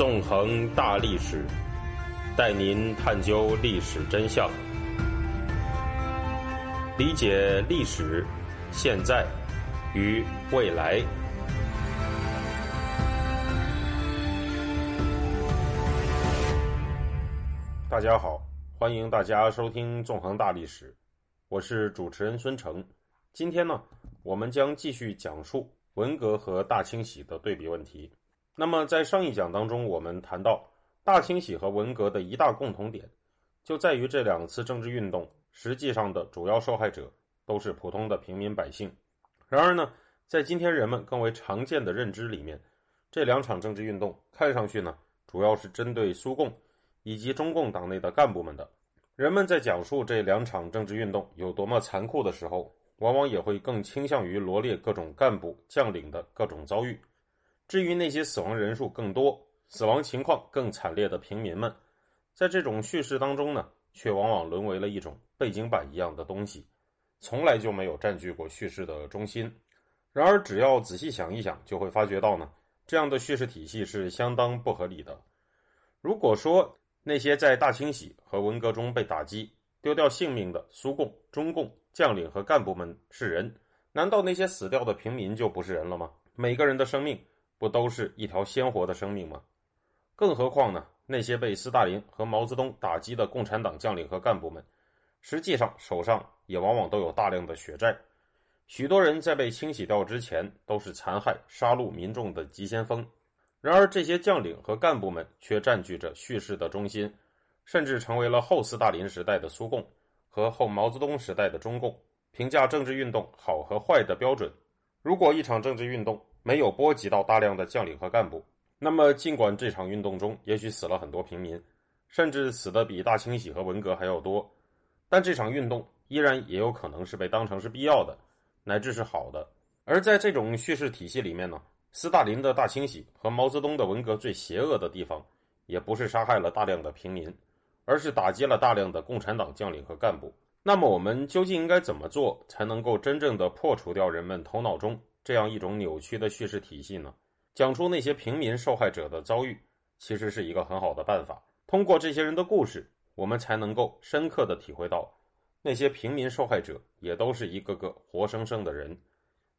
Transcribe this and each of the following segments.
纵横大历史，带您探究历史真相，理解历史、现在与未来。大家好，欢迎大家收听《纵横大历史》，我是主持人孙成。今天呢，我们将继续讲述文革和大清洗的对比问题。那么，在上一讲当中，我们谈到大清洗和文革的一大共同点，就在于这两次政治运动实际上的主要受害者都是普通的平民百姓。然而呢，在今天人们更为常见的认知里面，这两场政治运动看上去呢，主要是针对苏共。以及中共党内的干部们的人们在讲述这两场政治运动有多么残酷的时候，往往也会更倾向于罗列各种干部将领的各种遭遇。至于那些死亡人数更多、死亡情况更惨烈的平民们，在这种叙事当中呢，却往往沦为了一种背景板一样的东西，从来就没有占据过叙事的中心。然而，只要仔细想一想，就会发觉到呢，这样的叙事体系是相当不合理的。如果说，那些在大清洗和文革中被打击、丢掉性命的苏共、中共将领和干部们是人，难道那些死掉的平民就不是人了吗？每个人的生命不都是一条鲜活的生命吗？更何况呢？那些被斯大林和毛泽东打击的共产党将领和干部们，实际上手上也往往都有大量的血债。许多人在被清洗掉之前，都是残害、杀戮民众的急先锋。然而，这些将领和干部们却占据着叙事的中心，甚至成为了后斯大林时代的苏共和后毛泽东时代的中共评价政治运动好和坏的标准。如果一场政治运动没有波及到大量的将领和干部，那么尽管这场运动中也许死了很多平民，甚至死的比大清洗和文革还要多，但这场运动依然也有可能是被当成是必要的，乃至是好的。而在这种叙事体系里面呢？斯大林的大清洗和毛泽东的文革最邪恶的地方，也不是杀害了大量的平民，而是打击了大量的共产党将领和干部。那么，我们究竟应该怎么做，才能够真正的破除掉人们头脑中这样一种扭曲的叙事体系呢？讲出那些平民受害者的遭遇，其实是一个很好的办法。通过这些人的故事，我们才能够深刻的体会到，那些平民受害者也都是一个个活生生的人，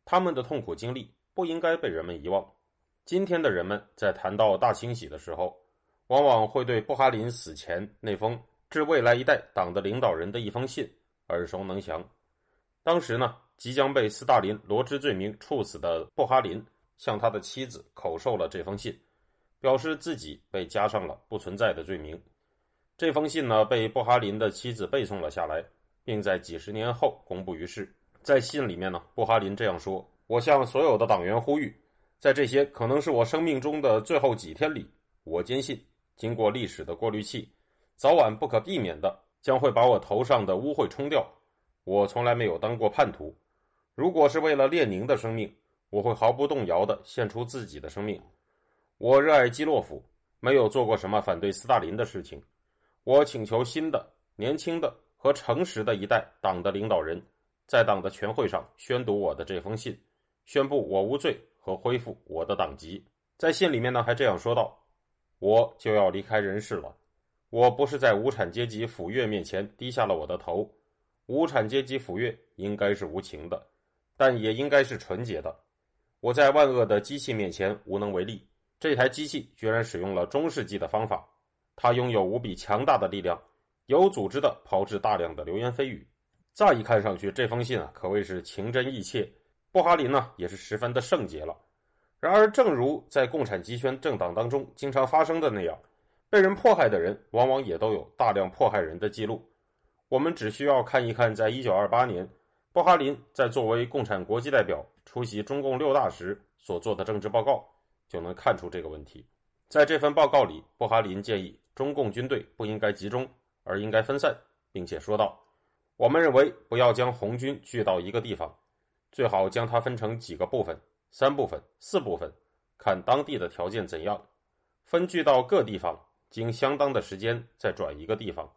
他们的痛苦经历。不应该被人们遗忘。今天的人们在谈到大清洗的时候，往往会对布哈林死前那封致未来一代党的领导人的一封信耳熟能详。当时呢，即将被斯大林罗织罪名处死的布哈林向他的妻子口授了这封信，表示自己被加上了不存在的罪名。这封信呢，被布哈林的妻子背诵了下来，并在几十年后公布于世。在信里面呢，布哈林这样说。我向所有的党员呼吁，在这些可能是我生命中的最后几天里，我坚信，经过历史的过滤器，早晚不可避免的将会把我头上的污秽冲掉。我从来没有当过叛徒，如果是为了列宁的生命，我会毫不动摇地献出自己的生命。我热爱基洛夫，没有做过什么反对斯大林的事情。我请求新的、年轻的和诚实的一代党的领导人，在党的全会上宣读我的这封信。宣布我无罪和恢复我的党籍。在信里面呢，还这样说道：“我就要离开人世了。我不是在无产阶级抚越面前低下了我的头。无产阶级抚越应该是无情的，但也应该是纯洁的。我在万恶的机器面前无能为力。这台机器居然使用了中世纪的方法，它拥有无比强大的力量，有组织的炮制大量的流言蜚语。乍一看上去，这封信啊，可谓是情真意切。”布哈林呢，也是十分的圣洁了。然而，正如在共产集权政党当中经常发生的那样，被人迫害的人往往也都有大量迫害人的记录。我们只需要看一看，在一九二八年，布哈林在作为共产国际代表出席中共六大时所做的政治报告，就能看出这个问题。在这份报告里，布哈林建议中共军队不应该集中，而应该分散，并且说道：“我们认为不要将红军聚到一个地方。”最好将它分成几个部分，三部分、四部分，看当地的条件怎样，分聚到各地方，经相当的时间再转一个地方，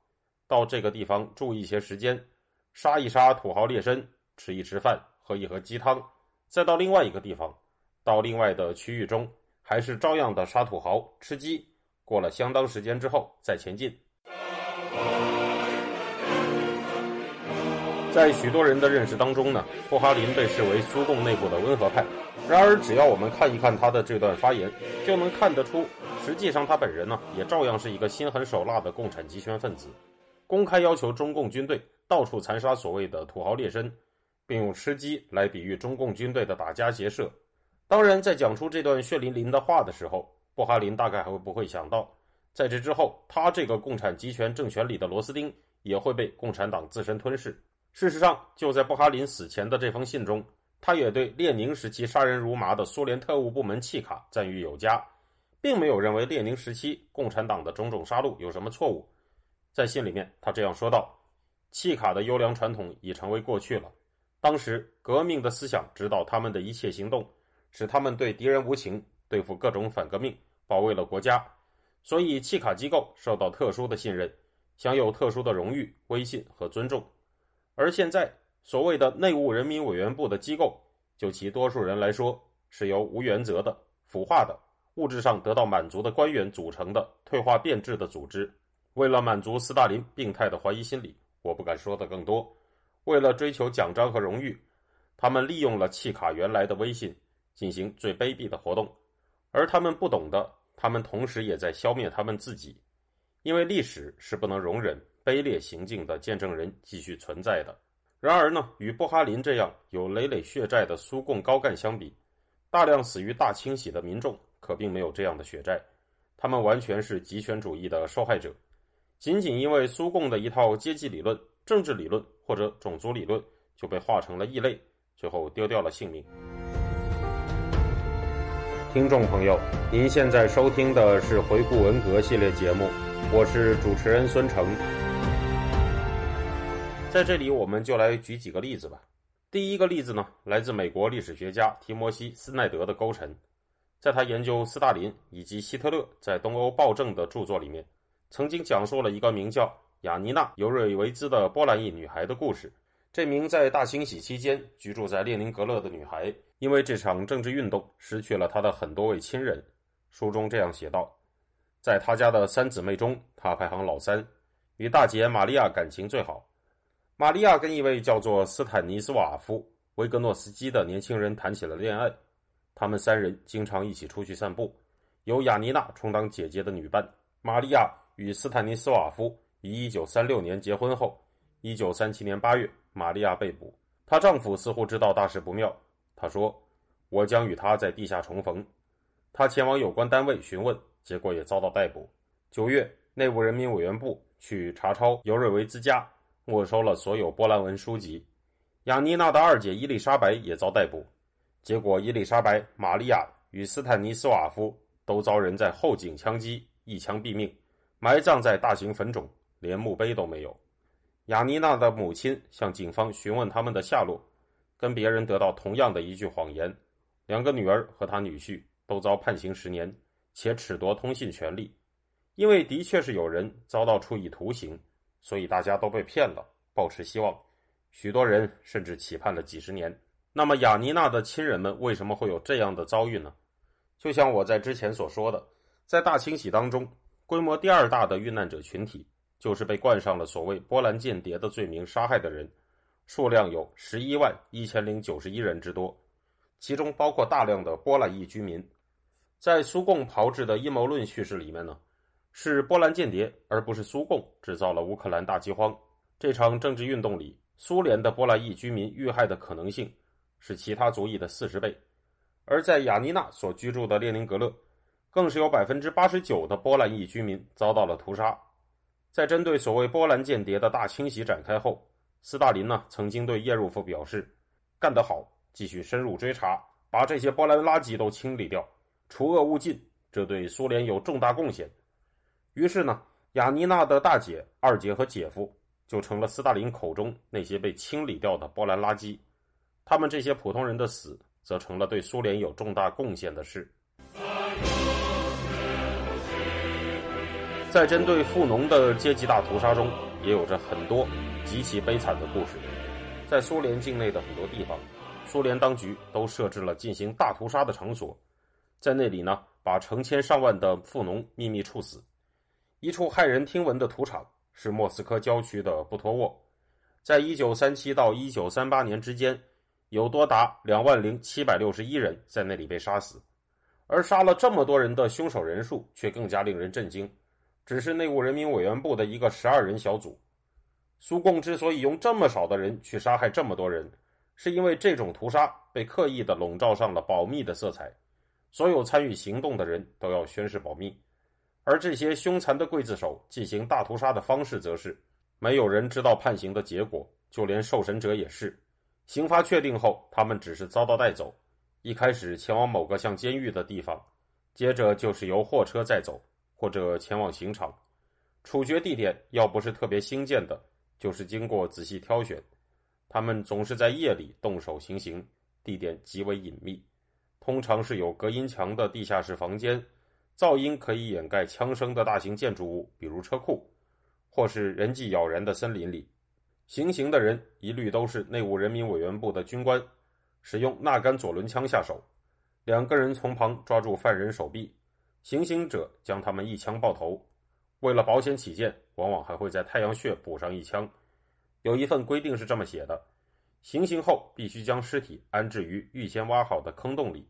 到这个地方住一些时间，杀一杀土豪劣绅，吃一吃饭，喝一喝鸡汤，再到另外一个地方，到另外的区域中，还是照样的杀土豪、吃鸡，过了相当时间之后再前进。在许多人的认识当中呢，布哈林被视为苏共内部的温和派。然而，只要我们看一看他的这段发言，就能看得出，实际上他本人呢，也照样是一个心狠手辣的共产极权分子，公开要求中共军队到处残杀所谓的土豪劣绅，并用吃鸡来比喻中共军队的打家劫舍。当然，在讲出这段血淋淋的话的时候，布哈林大概还会不会想到，在这之后，他这个共产集权政权里的螺丝钉也会被共产党自身吞噬。事实上，就在布哈林死前的这封信中，他也对列宁时期杀人如麻的苏联特务部门契卡赞誉有加，并没有认为列宁时期共产党的种种杀戮有什么错误。在信里面，他这样说道：“契卡的优良传统已成为过去了。当时革命的思想指导他们的一切行动，使他们对敌人无情，对付各种反革命，保卫了国家。所以，契卡机构受到特殊的信任，享有特殊的荣誉、威信和尊重。”而现在，所谓的内务人民委员部的机构，就其多数人来说，是由无原则的、腐化的、物质上得到满足的官员组成的退化变质的组织。为了满足斯大林病态的怀疑心理，我不敢说的更多。为了追求奖章和荣誉，他们利用了契卡原来的威信，进行最卑鄙的活动。而他们不懂的，他们同时也在消灭他们自己，因为历史是不能容忍。卑劣行径的见证人继续存在的。然而呢，与布哈林这样有累累血债的苏共高干相比，大量死于大清洗的民众可并没有这样的血债。他们完全是极权主义的受害者，仅仅因为苏共的一套阶级理论、政治理论或者种族理论就被划成了异类，最后丢掉了性命。听众朋友，您现在收听的是回顾文革系列节目，我是主持人孙成。在这里，我们就来举几个例子吧。第一个例子呢，来自美国历史学家提摩西·斯奈德的勾陈，在他研究斯大林以及希特勒在东欧暴政的著作里面，曾经讲述了一个名叫雅尼娜·尤瑞维兹的波兰裔女孩的故事。这名在大清洗期间居住在列宁格勒的女孩，因为这场政治运动失去了她的很多位亲人。书中这样写道：在她家的三姊妹中，她排行老三，与大姐玛利亚感情最好。玛利亚跟一位叫做斯坦尼斯瓦夫·维格诺斯基的年轻人谈起了恋爱，他们三人经常一起出去散步，由雅尼娜充当姐姐的女伴。玛利亚与斯坦尼斯瓦夫于1936年结婚后，1937年8月，玛利亚被捕，她丈夫似乎知道大事不妙，他说：“我将与她在地下重逢。”他前往有关单位询问，结果也遭到逮捕。九月，内务人民委员部去查抄尤瑞维兹家。没收了所有波兰文书籍，雅妮娜的二姐伊丽莎白也遭逮捕，结果伊丽莎白、玛利亚与斯坦尼斯瓦夫都遭人在后颈枪击，一枪毙命，埋葬在大型坟冢，连墓碑都没有。雅妮娜的母亲向警方询问他们的下落，跟别人得到同样的一句谎言。两个女儿和她女婿都遭判刑十年，且褫夺通信权利，因为的确是有人遭到处以徒刑。所以大家都被骗了，抱持希望，许多人甚至期盼了几十年。那么雅尼娜的亲人们为什么会有这样的遭遇呢？就像我在之前所说的，在大清洗当中，规模第二大的遇难者群体就是被冠上了所谓波兰间谍的罪名杀害的人，数量有十一万一千零九十一人之多，其中包括大量的波兰裔居民。在苏共炮制的阴谋论叙事里面呢？是波兰间谍，而不是苏共制造了乌克兰大饥荒。这场政治运动里，苏联的波兰裔居民遇害的可能性是其他族裔的四十倍。而在雅尼娜所居住的列宁格勒，更是有百分之八十九的波兰裔居民遭到了屠杀。在针对所谓波兰间谍的大清洗展开后，斯大林呢曾经对叶入夫表示：“干得好，继续深入追查，把这些波兰垃圾都清理掉，除恶务尽，这对苏联有重大贡献。”于是呢，雅尼娜的大姐、二姐和姐夫就成了斯大林口中那些被清理掉的波兰垃圾，他们这些普通人的死，则成了对苏联有重大贡献的事。在针对富农的阶级大屠杀中，也有着很多极其悲惨的故事。在苏联境内的很多地方，苏联当局都设置了进行大屠杀的场所。在那里呢，把成千上万的富农秘密处死。一处骇人听闻的屠场是莫斯科郊区的布托沃，在一九三七到一九三八年之间，有多达两万零七百六十一人在那里被杀死。而杀了这么多人的凶手人数却更加令人震惊，只是内务人民委员部的一个十二人小组。苏共之所以用这么少的人去杀害这么多人，是因为这种屠杀被刻意的笼罩上了保密的色彩，所有参与行动的人都要宣誓保密。而这些凶残的刽子手进行大屠杀的方式，则是没有人知道判刑的结果，就连受审者也是。刑罚确定后，他们只是遭到带走。一开始前往某个像监狱的地方，接着就是由货车载走，或者前往刑场。处决地点要不是特别兴建的，就是经过仔细挑选。他们总是在夜里动手行刑，地点极为隐秘，通常是有隔音墙的地下室房间，噪音可以掩盖枪声的大型建筑物，比如车库，或是人迹杳然的森林里。行刑的人一律都是内务人民委员部的军官。使用纳甘左轮枪下手，两个人从旁抓住犯人手臂，行刑者将他们一枪爆头。为了保险起见，往往还会在太阳穴补上一枪。有一份规定是这么写的：行刑后必须将尸体安置于预先挖好的坑洞里，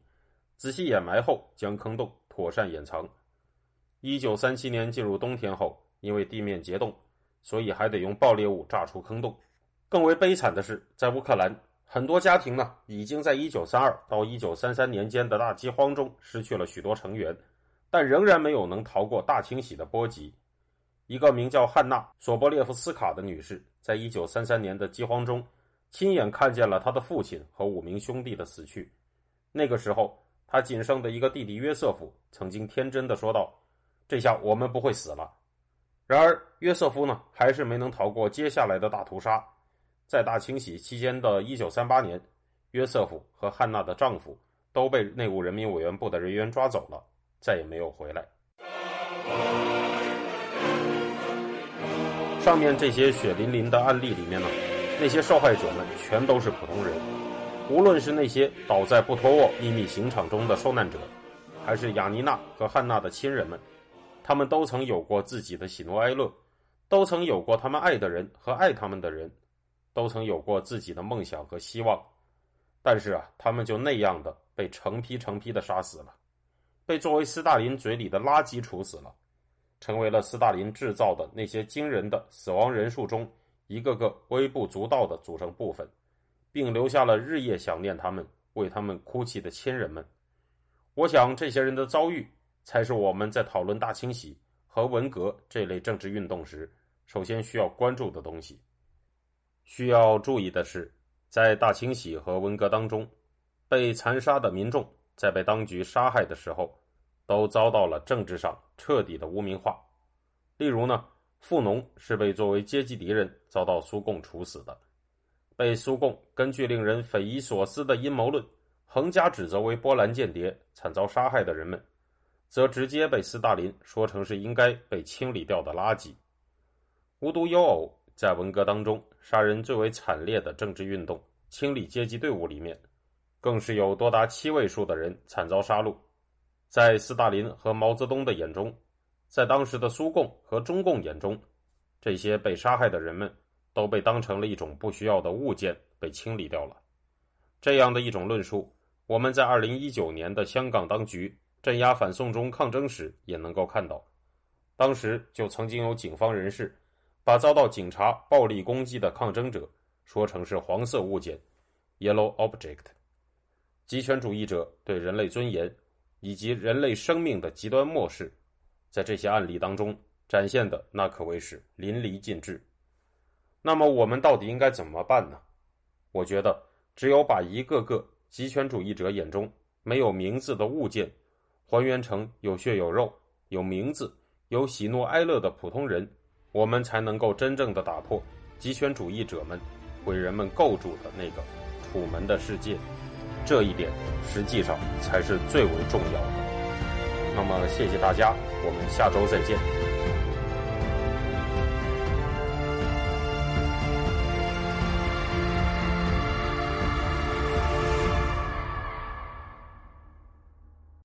仔细掩埋后将坑洞妥善掩藏。一九三七年进入冬天后，因为地面结冻，所以还得用爆裂物炸出坑洞。更为悲惨的是，在乌克兰。很多家庭呢，已经在1932到1933年间的大饥荒中失去了许多成员，但仍然没有能逃过大清洗的波及。一个名叫汉娜·索波列夫斯卡的女士，在1933年的饥荒中，亲眼看见了她的父亲和五名兄弟的死去。那个时候，她仅剩的一个弟弟约瑟夫曾经天真的说道：“这下我们不会死了。”然而，约瑟夫呢，还是没能逃过接下来的大屠杀。在大清洗期间的1938年，约瑟夫和汉娜的丈夫都被内务人民委员部的人员抓走了，再也没有回来。上面这些血淋淋的案例里面呢，那些受害者们全都是普通人，无论是那些倒在布托沃秘密刑场中的受难者，还是雅尼娜和汉娜的亲人们，他们都曾有过自己的喜怒哀乐，都曾有过他们爱的人和爱他们的人。都曾有过自己的梦想和希望，但是啊，他们就那样的被成批成批的杀死了，被作为斯大林嘴里的垃圾处死了，成为了斯大林制造的那些惊人的死亡人数中一个个微不足道的组成部分，并留下了日夜想念他们、为他们哭泣的亲人们。我想，这些人的遭遇才是我们在讨论大清洗和文革这类政治运动时首先需要关注的东西。需要注意的是，在大清洗和文革当中，被残杀的民众在被当局杀害的时候，都遭到了政治上彻底的污名化。例如呢，富农是被作为阶级敌人遭到苏共处死的，被苏共根据令人匪夷所思的阴谋论横加指责为波兰间谍、惨遭杀害的人们，则直接被斯大林说成是应该被清理掉的垃圾。无独有偶。在文革当中，杀人最为惨烈的政治运动——清理阶级队伍里面，更是有多达七位数的人惨遭杀戮。在斯大林和毛泽东的眼中，在当时的苏共和中共眼中，这些被杀害的人们都被当成了一种不需要的物件，被清理掉了。这样的一种论述，我们在二零一九年的香港当局镇压反送中抗争时也能够看到。当时就曾经有警方人士。把遭到警察暴力攻击的抗争者说成是黄色物件 （yellow object）。极权主义者对人类尊严以及人类生命的极端漠视，在这些案例当中展现的那可谓是淋漓尽致。那么我们到底应该怎么办呢？我觉得，只有把一个个极权主义者眼中没有名字的物件，还原成有血有肉、有名字、有喜怒哀乐的普通人。我们才能够真正的打破极权主义者们为人们构筑的那个楚门的世界，这一点实际上才是最为重要的。那么，谢谢大家，我们下周再见。